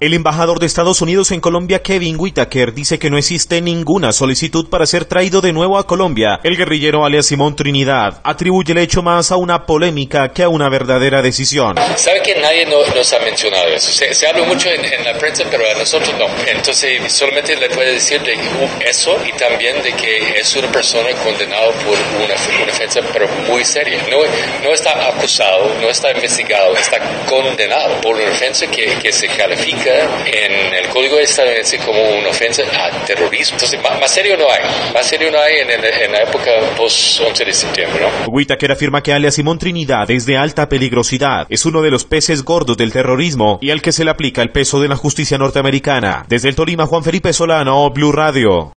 El embajador de Estados Unidos en Colombia, Kevin Whitaker, dice que no existe ninguna solicitud para ser traído de nuevo a Colombia. El guerrillero alias Simón Trinidad atribuye el hecho más a una polémica que a una verdadera decisión. Sabe que nadie nos ha mencionado eso. Se, habla mucho en, la prensa, pero a nosotros no. Entonces, solamente le puede decir de eso y también de que es una persona condenada por una, una pero muy seria. No, no está acusado, no está investigado, está condenado por una ofensa que, que se califica en el código estadounidense como una ofensa a terrorismo. Entonces, más, serio no hay. Más serio no hay en, la época post-11 de septiembre, ¿no? Whitaker afirma que alias Simón Trinidad es de alta peligrosidad. Es uno de los peces gordos del terrorismo y al que se le aplica el peso de la justicia norteamericana. Desde el Tolima, Juan Felipe Solano, Blue Radio.